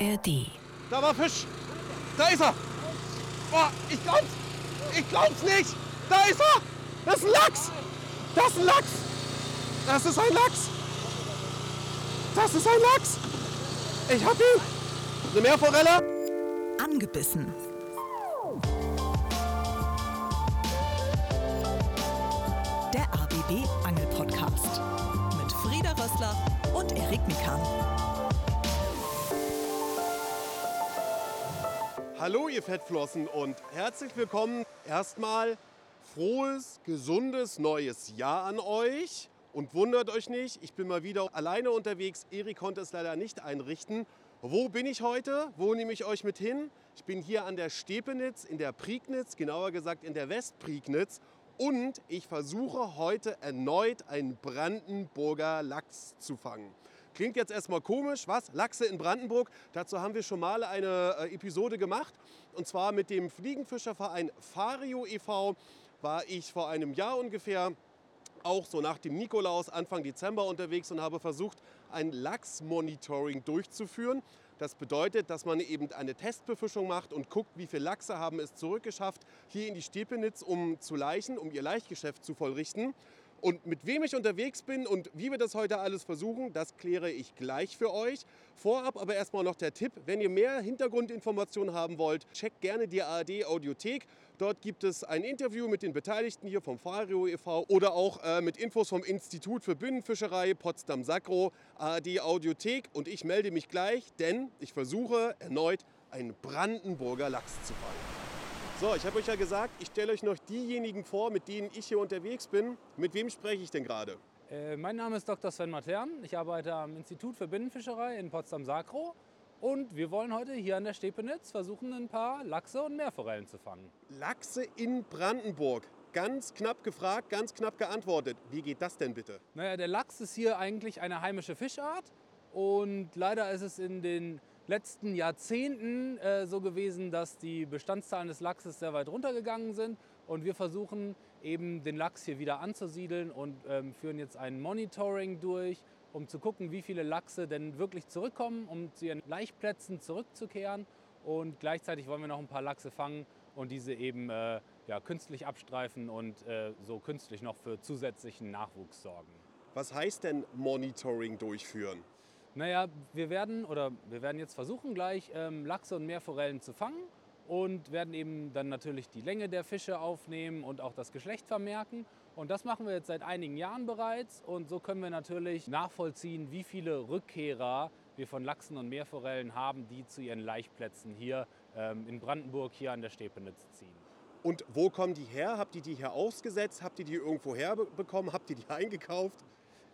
ARD. Da war Fisch. Da ist er. Boah, ich glaub's. Ich glaub's nicht. Da ist er. Das ist ein Lachs. Das ist ein Lachs. Das ist ein Lachs. Das ist ein Lachs. Ich hab ihn. Eine Meerforelle. Angebissen. Der ABB Angel Podcast mit Frieda Rössler und Erik Mikan. Hallo ihr Fettflossen und herzlich willkommen. Erstmal frohes, gesundes neues Jahr an euch. Und wundert euch nicht, ich bin mal wieder alleine unterwegs. Erik konnte es leider nicht einrichten. Wo bin ich heute? Wo nehme ich euch mit hin? Ich bin hier an der Stepenitz, in der Prignitz, genauer gesagt in der Westprignitz. Und ich versuche heute erneut einen Brandenburger Lachs zu fangen. Klingt jetzt erstmal komisch, was? Lachse in Brandenburg? Dazu haben wir schon mal eine äh, Episode gemacht. Und zwar mit dem Fliegenfischerverein Fario e.V. war ich vor einem Jahr ungefähr auch so nach dem Nikolaus Anfang Dezember unterwegs und habe versucht, ein Lachsmonitoring durchzuführen. Das bedeutet, dass man eben eine Testbefischung macht und guckt, wie viele Lachse haben es zurückgeschafft hier in die Stepenitz, um zu laichen, um ihr Laichgeschäft zu vollrichten. Und mit wem ich unterwegs bin und wie wir das heute alles versuchen, das kläre ich gleich für euch. Vorab aber erstmal noch der Tipp, wenn ihr mehr Hintergrundinformationen haben wollt, checkt gerne die ARD Audiothek. Dort gibt es ein Interview mit den Beteiligten hier vom Fario e.V. oder auch äh, mit Infos vom Institut für Binnenfischerei Potsdam-Sakro, ARD Audiothek. Und ich melde mich gleich, denn ich versuche erneut einen Brandenburger Lachs zu fangen. So, ich habe euch ja gesagt, ich stelle euch noch diejenigen vor, mit denen ich hier unterwegs bin. Mit wem spreche ich denn gerade? Äh, mein Name ist Dr. Sven Matern. Ich arbeite am Institut für Binnenfischerei in Potsdam-Sakro. Und wir wollen heute hier an der Stepenitz versuchen, ein paar Lachse und Meerforellen zu fangen. Lachse in Brandenburg. Ganz knapp gefragt, ganz knapp geantwortet. Wie geht das denn bitte? Naja, der Lachs ist hier eigentlich eine heimische Fischart. Und leider ist es in den letzten Jahrzehnten äh, so gewesen, dass die Bestandszahlen des Lachses sehr weit runtergegangen sind. Und wir versuchen eben den Lachs hier wieder anzusiedeln und ähm, führen jetzt ein Monitoring durch, um zu gucken, wie viele Lachse denn wirklich zurückkommen, um zu ihren Laichplätzen zurückzukehren. Und gleichzeitig wollen wir noch ein paar Lachse fangen und diese eben äh, ja, künstlich abstreifen und äh, so künstlich noch für zusätzlichen Nachwuchs sorgen. Was heißt denn Monitoring durchführen? Naja, wir werden oder wir werden jetzt versuchen gleich ähm, Lachse und Meerforellen zu fangen und werden eben dann natürlich die Länge der Fische aufnehmen und auch das Geschlecht vermerken. Und das machen wir jetzt seit einigen Jahren bereits und so können wir natürlich nachvollziehen, wie viele Rückkehrer wir von Lachsen und Meerforellen haben, die zu ihren Laichplätzen hier ähm, in Brandenburg hier an der Stepenitz ziehen. Und wo kommen die her? Habt ihr die hier ausgesetzt? Habt ihr die irgendwo herbekommen? Habt ihr die eingekauft?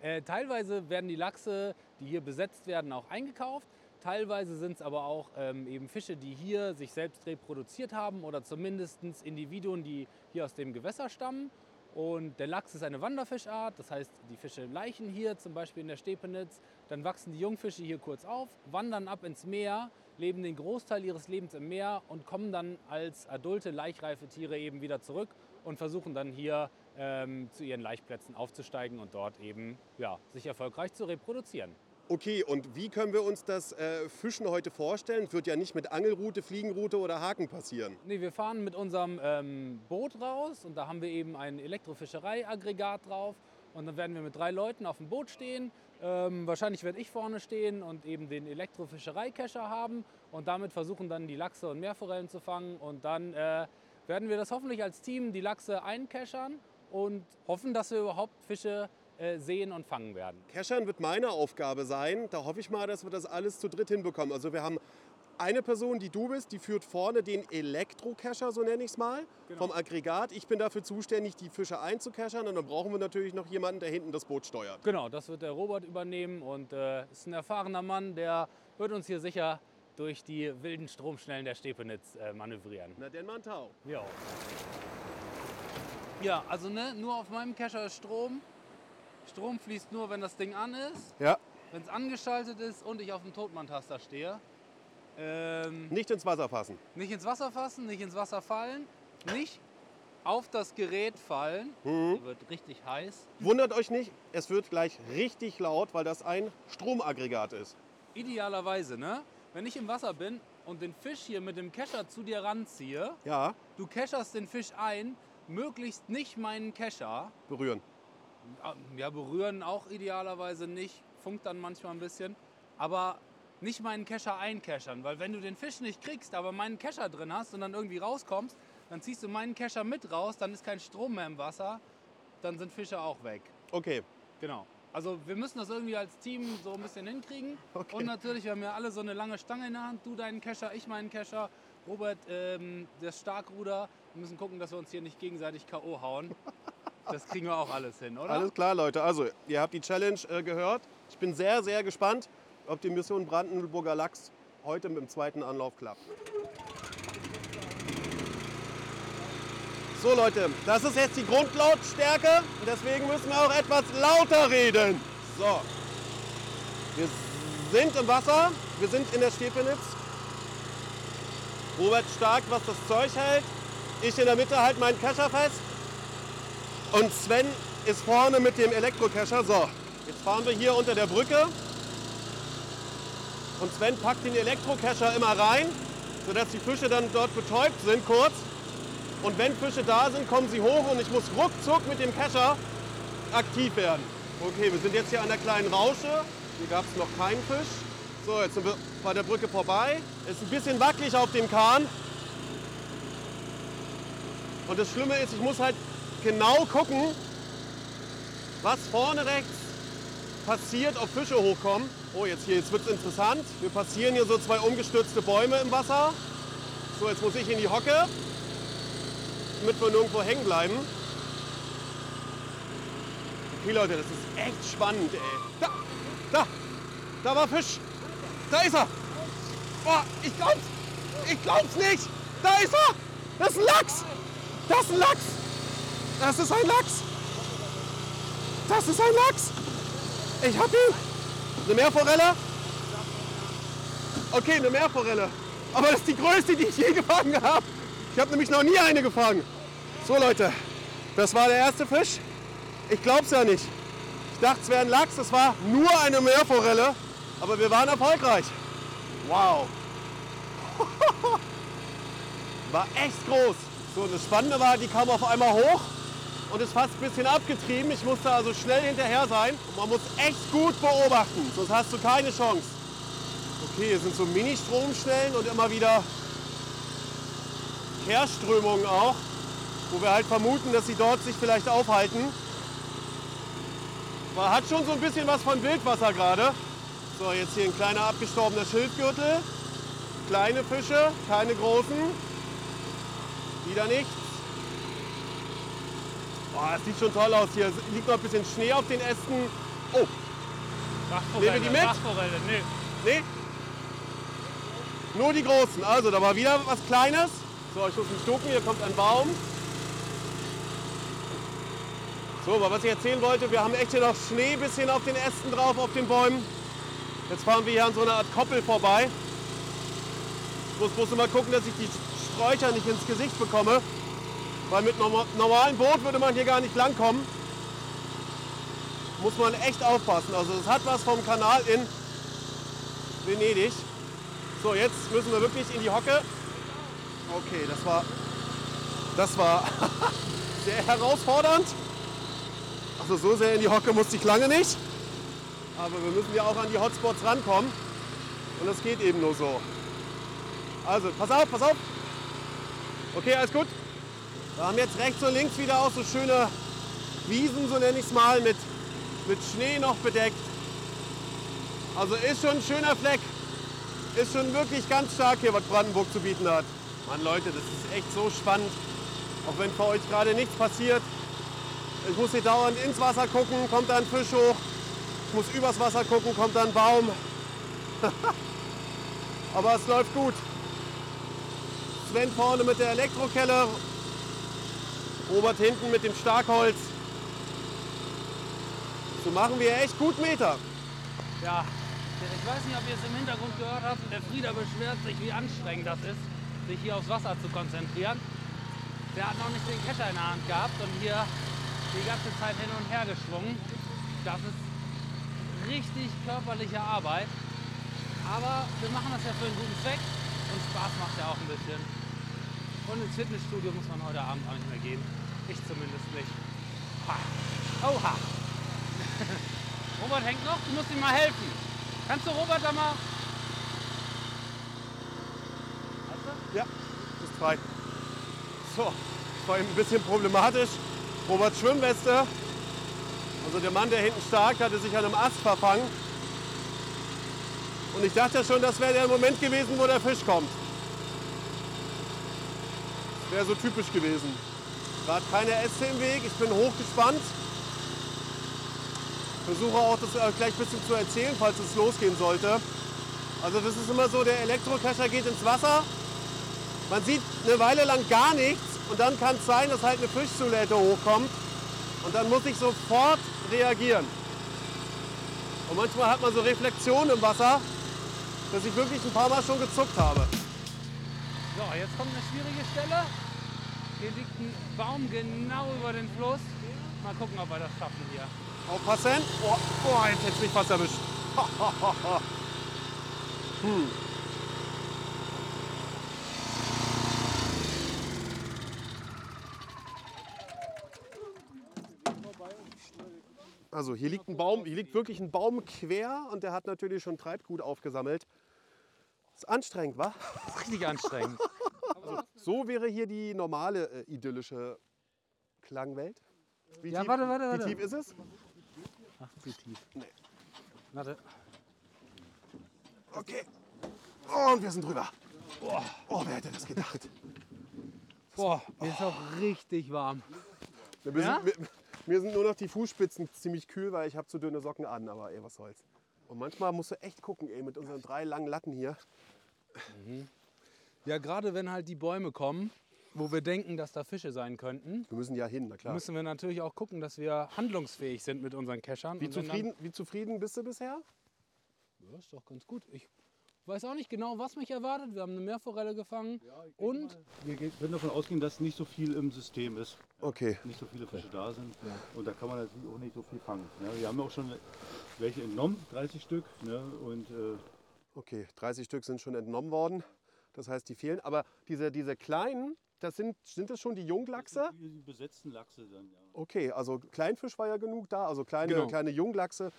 Äh, teilweise werden die Lachse, die hier besetzt werden, auch eingekauft. Teilweise sind es aber auch ähm, eben Fische, die hier sich selbst reproduziert haben oder zumindest Individuen, die hier aus dem Gewässer stammen. Und der Lachs ist eine Wanderfischart, das heißt, die Fische laichen hier, zum Beispiel in der Stepenitz. Dann wachsen die Jungfische hier kurz auf, wandern ab ins Meer, leben den Großteil ihres Lebens im Meer und kommen dann als adulte, laichreife Tiere eben wieder zurück und versuchen dann hier ähm, zu ihren Laichplätzen aufzusteigen und dort eben ja, sich erfolgreich zu reproduzieren. Okay, und wie können wir uns das äh, Fischen heute vorstellen? Wird ja nicht mit Angelrute, Fliegenrute oder Haken passieren. Nee, wir fahren mit unserem ähm, Boot raus und da haben wir eben ein Elektrofischereiaggregat drauf. Und dann werden wir mit drei Leuten auf dem Boot stehen. Ähm, wahrscheinlich werde ich vorne stehen und eben den Elektrofischereikescher haben und damit versuchen dann die Lachse und Meerforellen zu fangen. Und dann äh, werden wir das hoffentlich als Team die Lachse einkeschern und hoffen, dass wir überhaupt Fische sehen und fangen werden. Keschern wird meine Aufgabe sein. Da hoffe ich mal, dass wir das alles zu dritt hinbekommen. Also wir haben eine Person, die du bist, die führt vorne den Elektrokescher, so nenne ich es mal, genau. vom Aggregat. Ich bin dafür zuständig, die Fische einzukeschern und dann brauchen wir natürlich noch jemanden, der hinten das Boot steuert. Genau, das wird der Robert übernehmen und äh, ist ein erfahrener Mann, der wird uns hier sicher durch die wilden Stromschnellen der Stepenitz äh, manövrieren. Na denn, Mantau. Ja. Ja, also ne, nur auf meinem Kescher ist Strom. Strom fließt nur, wenn das Ding an ist. Ja. Wenn es angeschaltet ist und ich auf dem Totmann-Taster stehe. Ähm, nicht ins Wasser fassen. Nicht ins Wasser fassen, nicht ins Wasser fallen, nicht auf das Gerät fallen. Mhm. Wird richtig heiß. Wundert euch nicht, es wird gleich richtig laut, weil das ein Stromaggregat ist. Idealerweise, ne? wenn ich im Wasser bin und den Fisch hier mit dem Kescher zu dir ranziehe, Ja, du kescherst den Fisch ein, möglichst nicht meinen Kescher. berühren. Ja, berühren auch idealerweise nicht, funkt dann manchmal ein bisschen. Aber nicht meinen Kescher einkeschern, weil wenn du den Fisch nicht kriegst, aber meinen Kescher drin hast und dann irgendwie rauskommst, dann ziehst du meinen Kescher mit raus, dann ist kein Strom mehr im Wasser, dann sind Fische auch weg. Okay. Genau. Also wir müssen das irgendwie als Team so ein bisschen hinkriegen. Okay. Und natürlich, wir haben ja alle so eine lange Stange in der Hand. Du deinen Kescher, ich meinen Kescher, Robert ähm, das Starkruder. Wir müssen gucken, dass wir uns hier nicht gegenseitig K.O. hauen. Das kriegen wir auch alles hin, oder? Alles klar, Leute. Also, ihr habt die Challenge äh, gehört. Ich bin sehr, sehr gespannt, ob die Mission Brandenburger Lachs heute mit dem zweiten Anlauf klappt. So, Leute, das ist jetzt die Grundlautstärke. Und deswegen müssen wir auch etwas lauter reden. So. Wir sind im Wasser. Wir sind in der Stepenitz. Robert stark, was das Zeug hält. Ich in der Mitte halt meinen Kescher fest. Und Sven ist vorne mit dem Elektrokescher. So, jetzt fahren wir hier unter der Brücke. Und Sven packt den Elektrokescher immer rein, sodass die Fische dann dort betäubt sind kurz. Und wenn Fische da sind, kommen sie hoch und ich muss ruckzuck mit dem Kescher aktiv werden. Okay, wir sind jetzt hier an der kleinen Rausche. Hier gab es noch keinen Fisch. So, jetzt sind wir bei der Brücke vorbei. Ist ein bisschen wackelig auf dem Kahn. Und das Schlimme ist, ich muss halt genau gucken, was vorne rechts passiert, ob Fische hochkommen. Oh, jetzt hier, jetzt wird es interessant. Wir passieren hier so zwei umgestürzte Bäume im Wasser. So, jetzt muss ich in die Hocke, damit wir nirgendwo hängen bleiben. Okay, Leute, das ist echt spannend, ey. Da, da, da war Fisch. Da ist er. Boah, ich glaub's. Ich glaub's nicht. Da ist er. Das ist ein Lachs. Das ist ein Lachs. Das ist ein Lachs. Das ist ein Lachs. Ich hab ihn. Eine Meerforelle? Okay, eine Meerforelle. Aber das ist die größte, die ich je gefangen habe. Ich habe nämlich noch nie eine gefangen. So Leute, das war der erste Fisch. Ich glaub's ja nicht. Ich dachte, es wäre ein Lachs. Es war nur eine Meerforelle. Aber wir waren erfolgreich. Wow. War echt groß. So, das Spannende war, die kam auf einmal hoch und ist fast ein bisschen abgetrieben. Ich musste also schnell hinterher sein. Und man muss echt gut beobachten, sonst hast du keine Chance. Okay, hier sind so Mini-Stromstellen und immer wieder Kehrströmungen auch, wo wir halt vermuten, dass sie dort sich vielleicht aufhalten. Man hat schon so ein bisschen was von Wildwasser gerade. So, jetzt hier ein kleiner abgestorbener Schildgürtel. Kleine Fische, keine großen. Wieder nichts. Boah, es sieht schon toll aus hier. Es liegt noch ein bisschen Schnee auf den Ästen. Oh, Nehmen wir die mit? Bachforelle, nee. nee. Nur die großen. Also, da war wieder was Kleines. So, ich muss mich ducken. Hier kommt ein Baum. So, aber was ich erzählen wollte, wir haben echt hier noch Schnee ein bisschen auf den Ästen drauf, auf den Bäumen. Jetzt fahren wir hier an so einer Art Koppel vorbei. Ich muss bloß immer gucken, dass ich die Sträucher nicht ins Gesicht bekomme. Weil mit norma- normalem Boot würde man hier gar nicht langkommen. Muss man echt aufpassen. Also es hat was vom Kanal in Venedig. So, jetzt müssen wir wirklich in die Hocke. Okay, das war, das war sehr herausfordernd. Also so sehr in die Hocke musste ich lange nicht. Aber wir müssen ja auch an die Hotspots rankommen. Und das geht eben nur so. Also, pass auf, pass auf. Okay, alles gut. Wir haben jetzt rechts und links wieder auch so schöne Wiesen, so nenne ich es mal, mit, mit Schnee noch bedeckt. Also ist schon ein schöner Fleck. Ist schon wirklich ganz stark hier, was Brandenburg zu bieten hat. Mann, Leute, das ist echt so spannend. Auch wenn für euch gerade nichts passiert. Ich muss hier dauernd ins Wasser gucken, kommt da ein Fisch hoch. Ich muss übers Wasser gucken, kommt da ein Baum. Aber es läuft gut. Sven vorne mit der Elektrokelle. Robert hinten mit dem Starkholz. So machen wir echt gut Meter. Ja, ich weiß nicht, ob ihr es im Hintergrund gehört habt. Der Frieder beschwert sich, wie anstrengend das ist, sich hier aufs Wasser zu konzentrieren. Der hat noch nicht den Kescher in der Hand gehabt und hier die ganze Zeit hin und her geschwungen. Das ist richtig körperliche Arbeit. Aber wir machen das ja für einen guten Zweck und Spaß macht ja auch ein bisschen. Und ins Fitnessstudio muss man heute Abend auch nicht mehr gehen. Ich zumindest nicht. Ha. Oha. Robert hängt noch, du musst ihm mal helfen. Kannst du Robert da mal. Weißt du? Ja, ist frei. So, das war eben ein bisschen problematisch. Roberts Schwimmweste, also der Mann, der hinten stark, hatte sich an einem Ast verfangen. Und ich dachte schon, das wäre der Moment gewesen, wo der Fisch kommt. Wäre so typisch gewesen. Gerade keine Äste im Weg, ich bin hochgespannt. Versuche auch das äh, gleich ein bisschen zu erzählen, falls es losgehen sollte. Also das ist immer so, der Elektrokescher geht ins Wasser, man sieht eine Weile lang gar nichts und dann kann es sein, dass halt eine Fischzulette hochkommt und dann muss ich sofort reagieren. Und manchmal hat man so Reflexionen im Wasser, dass ich wirklich ein paar Mal schon gezuckt habe. So, jetzt kommt eine schwierige Stelle. Hier liegt ein Baum genau über den Fluss. Mal gucken, ob wir das schaffen hier. Aufpassen. Oh, oh jetzt hätte mich fast erwischt. hm. Also hier liegt ein Baum, hier liegt wirklich ein Baum quer und der hat natürlich schon Treibgut aufgesammelt. Ist anstrengend, wa? Richtig anstrengend. So wäre hier die normale äh, idyllische Klangwelt. Wie Ja, tief, warte, warte, warte. Wie tief ist es? Ach, zu tief. Nee. Warte. Okay. Und wir sind drüber. Oh, wer hätte das gedacht? Boah, mir ist auch richtig warm. Mir, Ja? sind, mir, mir sind nur noch die Fußspitzen ziemlich kühl, weil ich habe zu dünne Socken an, aber ey, was soll's. Und manchmal musst du echt gucken, ey, mit unseren drei langen Latten hier. Ja, gerade wenn halt die Bäume kommen, wo wir denken, dass da Fische sein könnten, Wir müssen ja hin, na klar. müssen wir natürlich auch gucken, dass wir handlungsfähig sind mit unseren Keschern. Wie zufrieden, wie zufrieden bist du bisher? Ja, ist doch ganz gut. Ich weiß auch nicht genau, was mich erwartet. Wir haben eine Meerforelle gefangen und Wir können davon ausgehen, dass nicht so viel im System ist, Okay. nicht so viele Fische da sind. Und da kann man natürlich auch nicht so viel fangen. Wir haben auch schon welche entnommen, 30 Stück. Ne? Und äh, Okay, 30 Stück sind schon entnommen worden. Das heißt, die fehlen. Aber diese, diese kleinen, das sind, sind das schon die Junglachse? die, die besetzten Lachse dann, ja. Okay, also Kleinfisch war ja genug da. Also kleine, Genau. kleine Junglachse,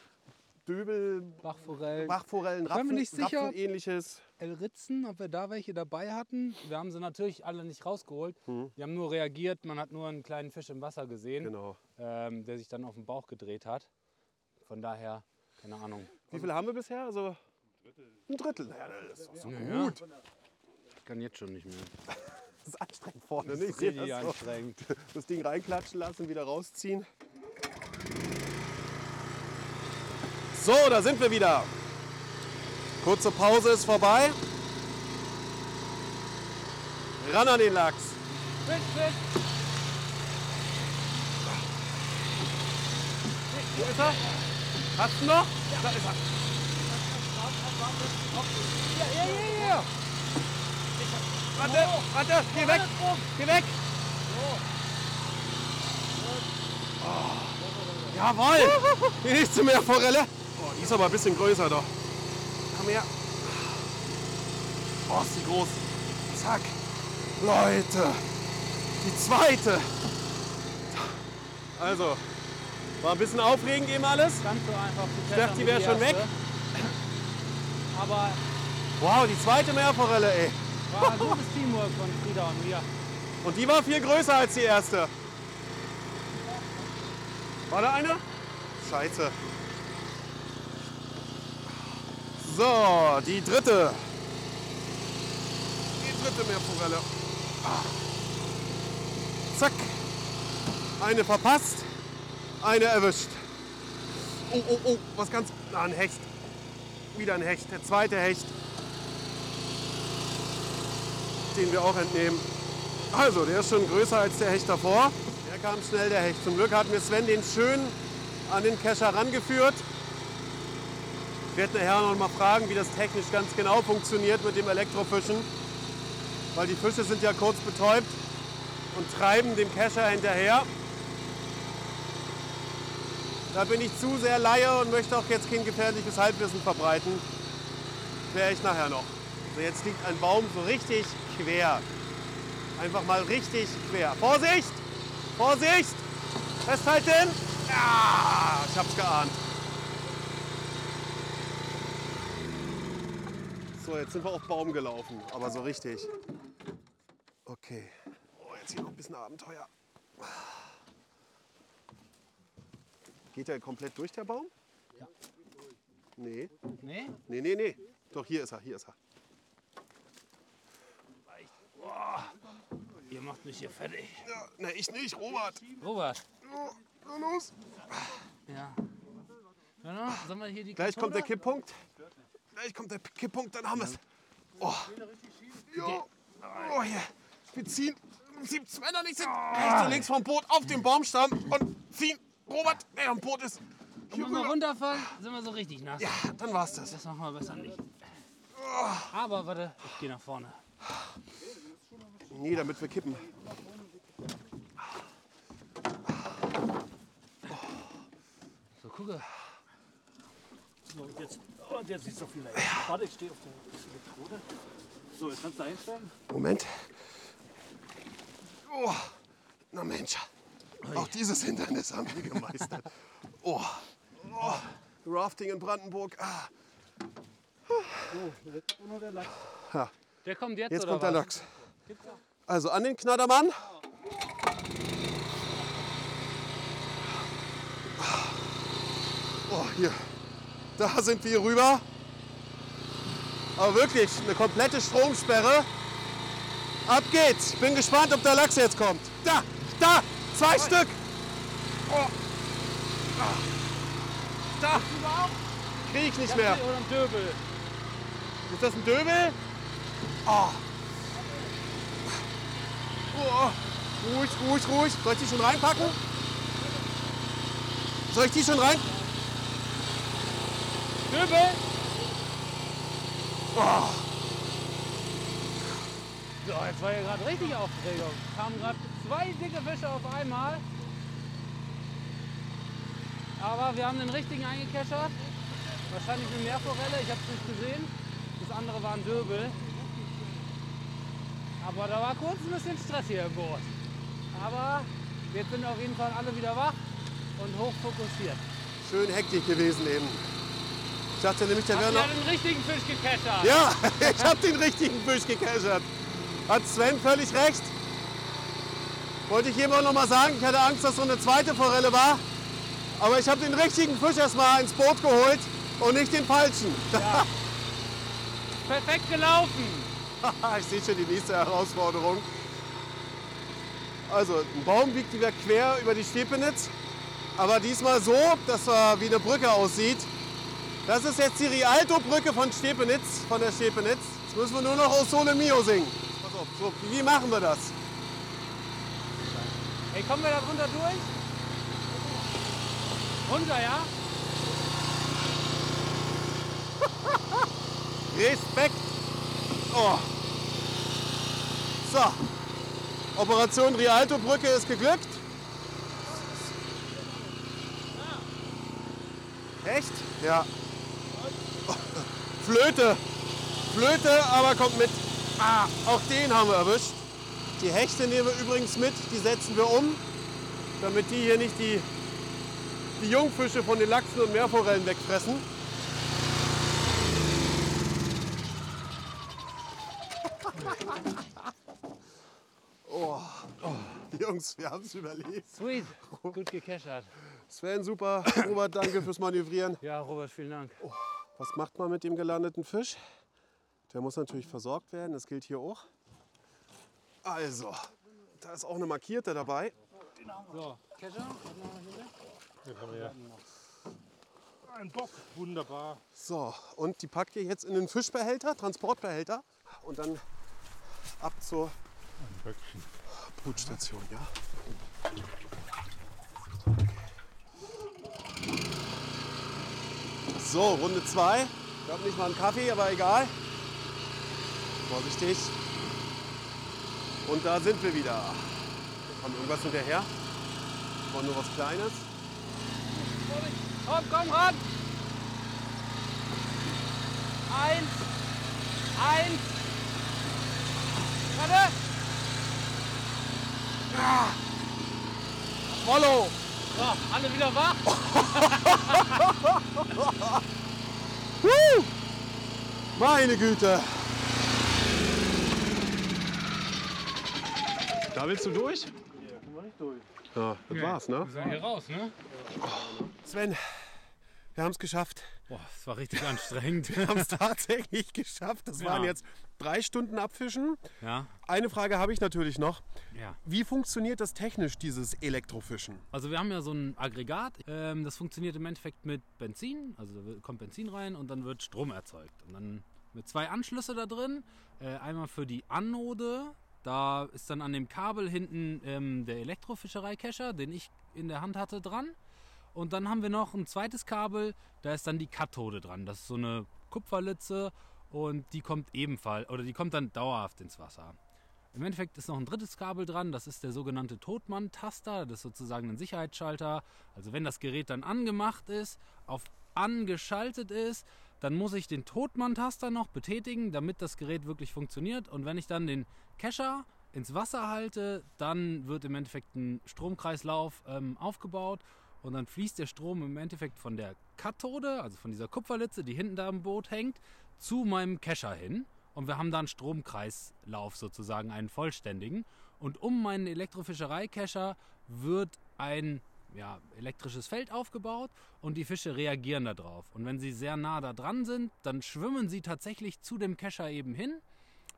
Döbel, Bachforellen. Bachforellen, Rapfen, nicht sicher. Rapfen ähnliches. Ritzen, ob wir da welche dabei hatten. Wir haben sie natürlich alle nicht rausgeholt. Die haben nur reagiert. Man hat nur einen kleinen Fisch im Wasser gesehen, Genau. ähm, der sich dann auf den Bauch gedreht hat. Von daher, keine Ahnung. Wie viele haben wir bisher? Also ein Drittel. Naja, das ist doch so Ja, gut. Ich kann jetzt schon nicht mehr. Das ist anstrengend vorne. Ne? Ich sehe Richtig das, so. anstrengend. das Ding reinklatschen lassen, wieder rausziehen. So, da sind wir wieder. Kurze Pause ist vorbei. Ran an den Lachs. Fisch, Fisch. Wo ist er? Hast du noch? Da ist er. Ja, ja, ja, ja. Warte, warte, geh weg, geh weg. Oh, jawohl, die nächste Meerforelle. Oh, die ist aber ein bisschen größer doch. Komm her. Oh, ist die groß. Zack. Leute, die zweite. Also, war ein bisschen aufregend eben alles. Ganz so einfach. Ich dachte, die wäre schon weg. Aber Wow, die zweite Meerforelle, ey. War ein gutes Teamwork von Frieda und mir. Und die war viel größer als die erste. War da eine? Scheiße. So, die dritte. Die dritte Meerforelle. Ah. Zack. Eine verpasst, eine erwischt. Oh, oh, oh, was ganz... Ah, ein Hecht. Wieder ein Hecht, der zweite Hecht. Den wir auch entnehmen. Also, der ist schon größer als der Hecht davor. Der kam schnell, der Hecht. Zum Glück hat mir Sven den schön an den Kescher rangeführt. Ich werde nachher noch mal fragen, wie das technisch ganz genau funktioniert mit dem Elektrofischen. Weil die Fische sind ja kurz betäubt und treiben dem Kescher hinterher. Da bin ich zu sehr Laie und möchte auch jetzt kein gefährliches Halbwissen verbreiten. erkläre ich nachher noch. So, jetzt liegt ein Baum so richtig quer. Einfach mal richtig quer. Vorsicht! Vorsicht! Festhalten! Ja, ich hab's geahnt. So, jetzt sind wir auf Baum gelaufen, aber so richtig. Okay. Oh, jetzt hier noch ein bisschen Abenteuer. Geht der komplett durch, der Baum? Ja. Nee, Nee? nee, nee, nee. Doch, hier ist er, hier ist er. Ihr macht mich hier fertig. Ja, na, ich nicht, Robert. Robert. Ja, na los. Ja. Ja, sollen wir hier die Gleich kommt der? Kipppunkt. Gleich kommt der Kipppunkt, dann haben wir es. Oh. Jo. Oh, hier. Wir ziehen. Siebt's Männer nicht sind. Rechts und links vom Boot auf den Baumstamm und ziehen. Robert, der am Boot ist. Hier Wenn wir runterfallen, sind wir so richtig nass. Ja, dann war's das. Das machen wir besser nicht. Aber warte, ich gehe nach vorne. Nee, damit wir kippen. So, gucke. So, und jetzt, und jetzt ist so viel länger. Warte, ich stehe auf der Elektrode. So, jetzt kannst du einstellen. Moment. Oh. Na Mensch. Auch dieses Hindernis haben wir gemeistert. Oh. oh. Rafting in Brandenburg. Ah. So, jetzt nur der Lachs. Der kommt jetzt, Jetzt oder kommt der was? Lachs. Also an den Knattermann. Oh, hier. Da sind wir rüber. Aber wirklich, eine komplette Stromsperre. Ab geht's. Bin gespannt, ob der Lachs jetzt kommt. Da, da, zwei Stück. Oh. Da. Krieg ich nicht mehr. Ist das ein Döbel? Oh. Oh. Ruhig, ruhig, ruhig. Soll ich die schon reinpacken? Soll ich die schon rein? Döbel? So, jetzt war hier gerade richtig Aufregung. Kamen gerade zwei dicke Fische auf einmal. Aber wir haben den richtigen eingekeschert. Wahrscheinlich eine Meerforelle, ich habe es nicht gesehen. Das andere war ein Döbel. Aber da war kurz ein bisschen Stress hier im Boot. Aber jetzt sind auf jeden Fall alle wieder wach und hoch fokussiert. Schön hektisch gewesen eben. Ich dachte nämlich, der wäre noch... den richtigen Fisch gekeschert? Ja, ich habe den richtigen Fisch gecashert. Hat Sven völlig recht. Wollte ich jemand noch mal sagen, ich hatte Angst, dass so eine zweite Forelle war. Aber ich habe den richtigen Fisch erstmal ins Boot geholt und nicht den falschen. Perfekt gelaufen. Ich sehe schon die nächste Herausforderung. Also, ein Baum biegt wieder quer über die Stepenitz. Aber diesmal so, dass er wie eine Brücke aussieht. Das ist jetzt die Rialto-Brücke von Stepenitz, von der Stepenitz. Jetzt müssen wir nur noch O Sole Mio singen. Pass auf, so, wie machen wir das? Ey, kommen wir da drunter durch? Runter, ja? Respekt. Oh. So. Operation Rialto Brücke ist geglückt. Echt? Ja. Flöte. Flöte, aber kommt mit. Ah, auch den haben wir erwischt. Die Hechte nehmen wir übrigens mit, die setzen wir um, damit die hier nicht die, die Jungfische von den Lachsen und Meerforellen wegfressen. Jungs, wir haben es überlebt. Sweet. Gut gekeschert. Sven, super. Robert, danke fürs Manövrieren. Ja, Robert, vielen Dank. Was macht man mit dem gelandeten Fisch? Der muss natürlich versorgt werden, das gilt hier auch. Also, da ist auch eine markierte dabei. So, Kescher? Ein Bock, wunderbar. So, und die packt ihr jetzt in den Fischbehälter, Transportbehälter und dann ab zur Ein Böckchen. Brutstation, ja? So, Runde 2. Ich habe nicht mal einen Kaffee, aber egal. Vorsichtig. Und da sind wir wieder. Kommt irgendwas hinterher? War nur was Kleines. Komm, komm ran! Eins, Eins. Warte. Ah. Follow! So, alle wieder wach. Woo! Meine Güte! Da willst du durch? Ja, kommen wir nicht durch. Ja, das war's, ne? Wir sind hier raus, ne? Sven, wir haben es geschafft. Boah, das war richtig anstrengend. Wir haben es tatsächlich geschafft. Das Ja. waren jetzt drei Stunden Abfischen. ja, Eine Frage habe ich natürlich noch. ja. Wie funktioniert das technisch, dieses Elektrofischen? Also wir haben ja so ein Aggregat, ähm, das funktioniert im Endeffekt mit Benzin, also da kommt Benzin rein und dann wird Strom erzeugt. Und dann mit zwei Anschlüsse da drin, äh, einmal für die Anode, da ist dann an dem Kabel hinten ähm, der Elektrofischereikescher, den ich in der Hand hatte, dran. Und dann haben wir noch ein zweites Kabel, da ist dann die Kathode dran. Das ist so eine Kupferlitze und die kommt ebenfalls, oder die kommt dann dauerhaft ins Wasser. Im Endeffekt ist noch ein drittes Kabel dran, das ist der sogenannte Totmann-Taster, das ist sozusagen ein Sicherheitsschalter. Also wenn das Gerät dann angemacht ist, auf angeschaltet ist, dann muss ich den Totmann-Taster noch betätigen, damit das Gerät wirklich funktioniert. Und wenn ich dann den Kescher ins Wasser halte, dann wird im Endeffekt ein Stromkreislauf ähm, aufgebaut und dann fließt der Strom im Endeffekt von der Kathode, also von dieser Kupferlitze, die hinten da im Boot hängt, zu meinem Kescher hin. Und wir haben da einen Stromkreislauf sozusagen, einen vollständigen. Und um meinen Elektrofischereikescher wird ein ja, elektrisches Feld aufgebaut und die Fische reagieren darauf. Und wenn sie sehr nah da dran sind, dann schwimmen sie tatsächlich zu dem Kescher eben hin.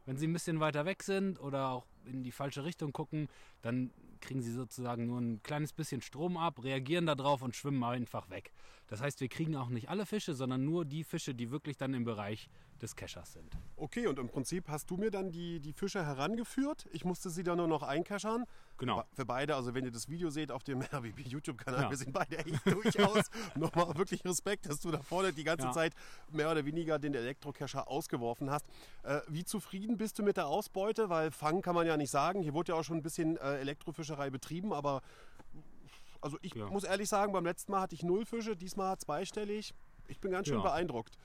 Wenn sie ein bisschen weiter weg sind oder auch in die falsche Richtung gucken, dann kriegen sie sozusagen nur ein kleines bisschen Strom ab, reagieren darauf und schwimmen einfach weg. Das heißt, wir kriegen auch nicht alle Fische, sondern nur die Fische, die wirklich dann im Bereich des Keschers sind. Okay, und im Prinzip hast du mir dann die, die Fische herangeführt. Ich musste sie dann nur noch einkeschern. Genau. Für beide, also wenn ihr das Video seht auf dem RWB YouTube-Kanal, Ja. wir sind beide echt durchaus. Nochmal wirklich Respekt, dass du da vorne die ganze Ja. Zeit mehr oder weniger den Elektrokescher ausgeworfen hast. Äh, wie zufrieden bist du mit der Ausbeute? Weil fangen kann man ja nicht sagen. Hier wurde ja auch schon ein bisschen äh, Elektrofischerei betrieben, aber also ich Ja. muss ehrlich sagen, beim letzten Mal hatte ich null Fische, diesmal zweistellig. Ich bin ganz schön beeindruckt.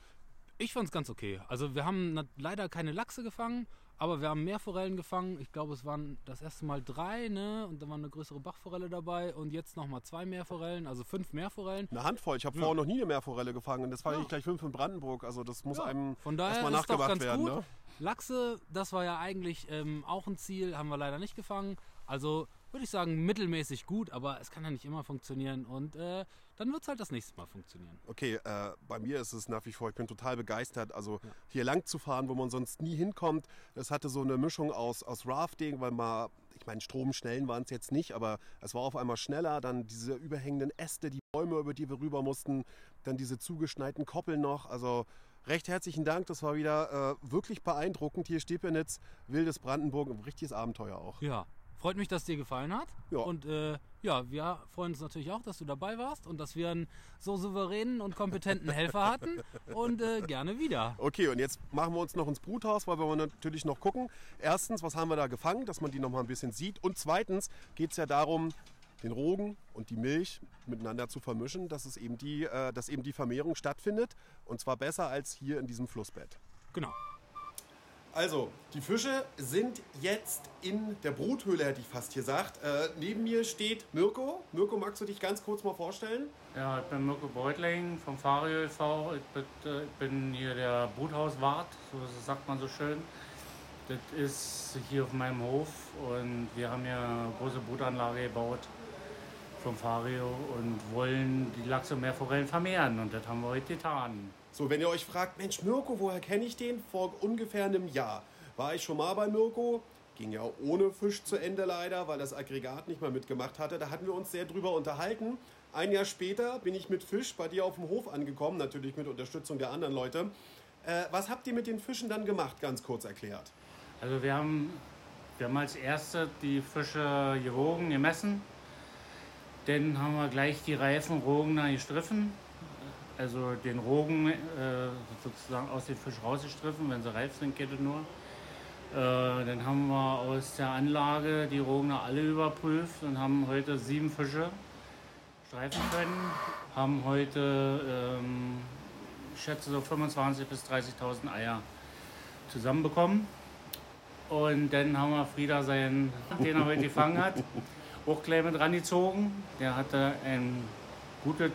Ich fand es ganz okay. Also wir haben leider keine Lachse gefangen, aber wir haben Meerforellen gefangen. Ich glaube, es waren das erste Mal drei, ne? Und da war eine größere Bachforelle dabei und jetzt nochmal zwei Meerforellen, also fünf Meerforellen. Eine Handvoll. Ich habe Ja. vorher noch nie eine Meerforelle gefangen. Das war Ja. ich gleich fünf in Brandenburg. Also das muss Ja, einem Von daher erstmal nachgemacht werden. gut. Ne? Lachse, das war ja eigentlich ähm, auch ein Ziel, haben wir leider nicht gefangen. Also würde ich sagen, mittelmäßig gut, aber es kann ja nicht immer funktionieren und äh, dann wird es halt das nächste Mal funktionieren. Okay, äh, bei mir ist es nach wie vor, ich bin total begeistert. Also hier lang zu fahren, wo man sonst nie hinkommt. Das hatte so eine Mischung aus, aus Rafting, weil mal, ich meine, Stromschnellen waren es jetzt nicht, aber es war auf einmal schneller. Dann diese überhängenden Äste, die Bäume, über die wir rüber mussten. Dann diese zugeschneiten Koppeln noch. Also recht herzlichen Dank. Das war wieder äh, wirklich beeindruckend. Hier Stepenitz, wildes Brandenburg, ein richtiges Abenteuer auch. Ja, freut mich, dass dir gefallen hat. Ja. Und äh, ja, wir freuen uns natürlich auch, dass du dabei warst und dass wir einen so souveränen und kompetenten Helfer hatten. Und äh, gerne wieder. Okay, und jetzt machen wir uns noch ins Bruthaus, weil wir wollen natürlich noch gucken. Erstens, was haben wir da gefangen, dass man die noch mal ein bisschen sieht. Und zweitens geht es ja darum, den Rogen und die Milch miteinander zu vermischen, dass, es eben die, äh, dass eben die Vermehrung stattfindet. Und zwar besser als hier in diesem Flussbett. Genau. Also, die Fische sind jetzt in der Bruthöhle, hätte ich fast gesagt. Äh, neben mir steht Mirko. Mirko, magst du dich ganz kurz mal vorstellen? Ja, ich bin Mirko Beutling vom Fario e.V. Ich bin, äh, ich bin hier der Bruthauswart, so sagt man so schön. Das ist hier auf meinem Hof und wir haben ja eine große Brutanlage gebaut vom Fario und wollen die Lachse und Meerforellen vermehren und das haben wir heute getan. So, wenn ihr euch fragt, Mensch, Mirko, woher kenne ich den? Vor ungefähr einem Jahr war ich schon mal bei Mirko. Ging ja ohne Fisch zu Ende leider, weil das Aggregat nicht mehr mitgemacht hatte. Da hatten wir uns sehr drüber unterhalten. Ein Jahr später bin ich mit Fisch bei dir auf dem Hof angekommen, natürlich mit Unterstützung der anderen Leute. Äh, was habt ihr mit den Fischen dann gemacht, ganz kurz erklärt? Also wir haben, wir haben als erste die Fische gewogen, gemessen. Dann haben wir gleich die reifen Rogen da gestriffen. Also den Rogen äh, sozusagen aus dem Fisch rausgestriffen, wenn sie reif sind, geht es nur. Äh, dann haben wir aus der Anlage die Rogen alle überprüft und haben heute sieben Fische streifen können. Haben heute, ähm, ich schätze, so 25.000 bis 30.000 Eier zusammenbekommen. Und dann haben wir Frieda seinen, den er heute gefangen hat, auch gleich mit rangezogen. Der hatte eine gute,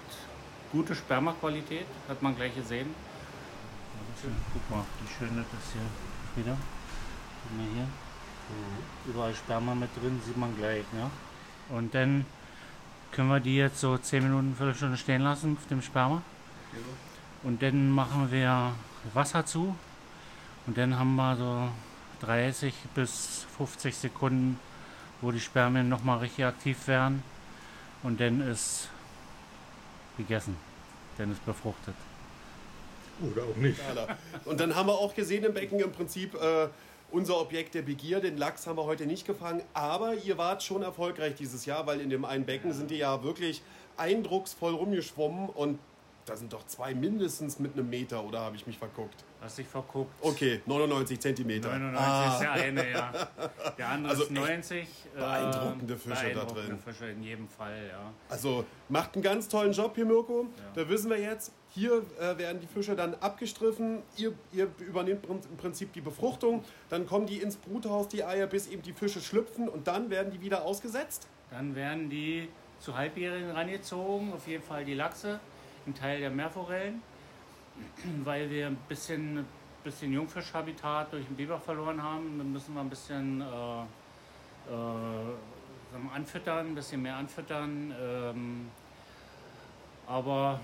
gute Spermaqualität, hat man gleich gesehen. Guck mal, wie schön das hier, Frieda. Guck mal hier. Überall Sperma mit drin, sieht man gleich. Ne? Und dann können wir die jetzt so 10 Minuten, Viertelstunde stehen lassen auf dem Sperma. Und dann machen wir Wasser zu. Und dann haben wir so 30 bis 50 Sekunden, wo die Spermien nochmal richtig aktiv werden. Und dann ist gegessen. Dann ist befruchtet. Oder auch nicht. Und dann haben wir auch gesehen im Becken im Prinzip äh, unser Objekt der Begier. Den Lachs haben wir heute nicht gefangen, aber ihr wart schon erfolgreich dieses Jahr, weil in dem einen Becken sind die ja wirklich eindrucksvoll rumgeschwommen und da sind doch zwei mindestens mit einem Meter, oder habe ich mich verguckt? Hast dich verguckt. Okay, 99 Zentimeter. 99 Ah. ist der eine, ja. Der andere Also ist 90. beeindruckende Fische da beeindruckende drin. Fische in jedem Fall, ja. Also macht einen ganz tollen Job hier, Mirko. Da wissen wir jetzt, hier äh, werden die Fische dann abgestriffen. Ihr, ihr übernehmt im Prinzip die Befruchtung. Dann kommen die ins Bruthaus, die Eier, bis eben die Fische schlüpfen und dann werden die wieder ausgesetzt. Dann werden die zu Halbjährigen rangezogen, auf jeden Fall die Lachse, ein Teil der Meerforellen, weil wir ein bisschen, bisschen Jungfischhabitat durch den Biber verloren haben. Dann müssen wir ein bisschen äh, äh, anfüttern, ein bisschen mehr anfüttern. Ähm, aber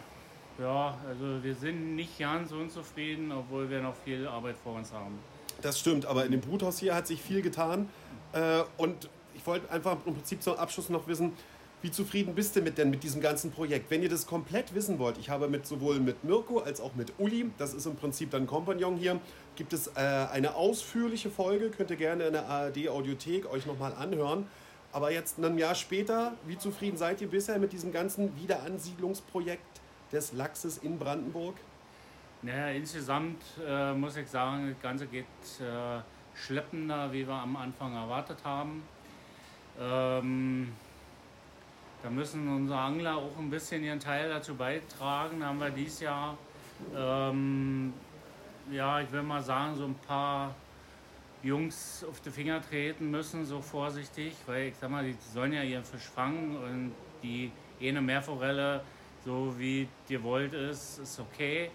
ja, also wir sind nicht ganz unzufrieden, obwohl wir noch viel Arbeit vor uns haben. Das stimmt, aber in dem Bruthaus hier hat sich viel getan. Äh, und ich wollte einfach im Prinzip zum Abschluss noch wissen, wie zufrieden bist du mit denn mit diesem ganzen Projekt? Wenn ihr das komplett wissen wollt, ich habe mit sowohl mit Mirko als auch mit Uli, das ist im Prinzip dann Kompagnon hier, gibt es äh, eine ausführliche Folge, könnt ihr gerne in der ARD Audiothek euch nochmal anhören. Aber jetzt ein Jahr später, wie zufrieden seid ihr bisher mit diesem ganzen Wiederansiedlungsprojekt des Lachses in Brandenburg? Naja, insgesamt äh, muss ich sagen, das Ganze geht äh, schleppender, wie wir am Anfang erwartet haben. Ähm, da müssen unsere Angler auch ein bisschen ihren Teil dazu beitragen. Da haben wir dieses Jahr, ähm, ja, ich will mal sagen, so ein paar Jungs auf die Finger treten müssen, so vorsichtig, weil ich sag mal, die sollen ja ihren Fisch fangen und die eine Meerforelle, so wie ihr wollt, ist, ist okay.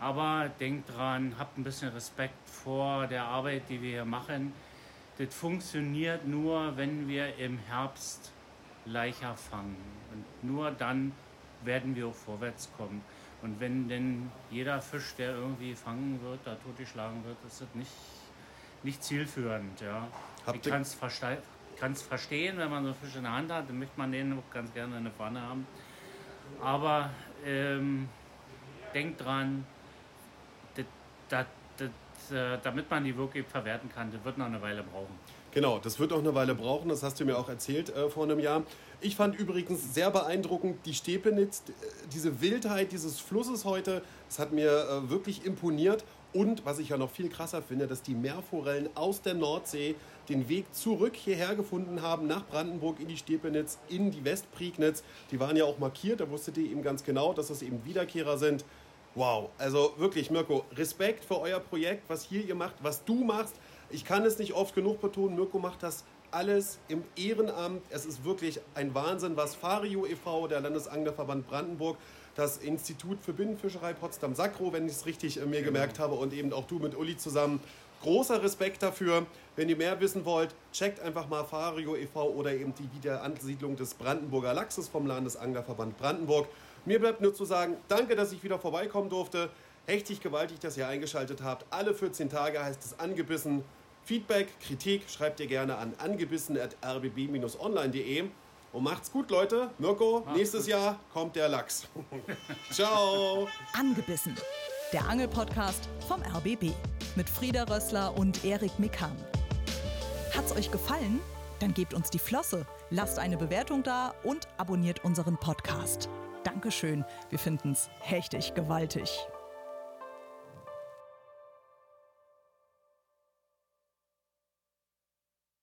Aber denkt dran, habt ein bisschen Respekt vor der Arbeit, die wir hier machen. Das funktioniert nur, wenn wir im Herbst Leicher fangen. Und nur dann werden wir auch vorwärts kommen. Und wenn denn jeder Fisch, der irgendwie fangen wird, da totgeschlagen wird, ist das nicht, nicht zielführend. Ja. Habt ich kann es verstehen, wenn man so einen Fisch in der Hand hat, dann möchte man den auch ganz gerne in der Pfanne haben. Aber ähm, denkt dran, das, das, das, äh, damit man die wirklich verwerten kann, das wird noch eine Weile brauchen. Genau, das wird auch eine Weile brauchen, das hast du mir auch erzählt äh, vor einem Jahr. Ich fand übrigens sehr beeindruckend die Stepenitz, d- diese Wildheit dieses Flusses heute, das hat mir äh, wirklich imponiert. Und was ich ja noch viel krasser finde, dass die Meerforellen aus der Nordsee den Weg zurück hierher gefunden haben, nach Brandenburg in die Stepenitz, in die Westprignitz. Die waren ja auch markiert, da wusstet ihr eben ganz genau, dass das eben Wiederkehrer sind. Wow, also wirklich, Mirko, Respekt für euer Projekt, was hier ihr macht, was du machst. Ich kann es nicht oft genug betonen, Mirko macht das alles im Ehrenamt. Es ist wirklich ein Wahnsinn, was Fario e.V., der Landesanglerverband Brandenburg, das Institut für Binnenfischerei Potsdam-Sacro, wenn ich es richtig äh, mir gemerkt habe, und eben auch du mit Uli zusammen. Großer Respekt dafür. Wenn ihr mehr wissen wollt, checkt einfach mal Fario e.V. oder eben die Wiederansiedlung des Brandenburger Lachses vom Landesanglerverband Brandenburg. Mir bleibt nur zu sagen, danke, dass ich wieder vorbeikommen durfte. Hechtig gewaltig, dass ihr eingeschaltet habt. Alle 14 Tage heißt es angebissen. Feedback, Kritik schreibt ihr gerne an angebissen.rbb-online.de. Und macht's gut, Leute. Mirko, nächstes Jahr kommt der Lachs. Ciao. Angebissen. Der Angelpodcast vom RBB mit Frieda Rössler und Erik Mikan. Hat's euch gefallen? Dann gebt uns die Flosse, lasst eine Bewertung da und abonniert unseren Podcast. Dankeschön, wir finden's hechtig gewaltig.